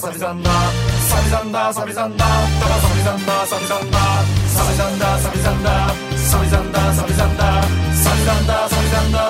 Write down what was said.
サビザンナダバサビさんだ、サビさんだ、サビさんだ、サビさんだ、ダバサビさんだ、サビさんだ、サビさんだ、サ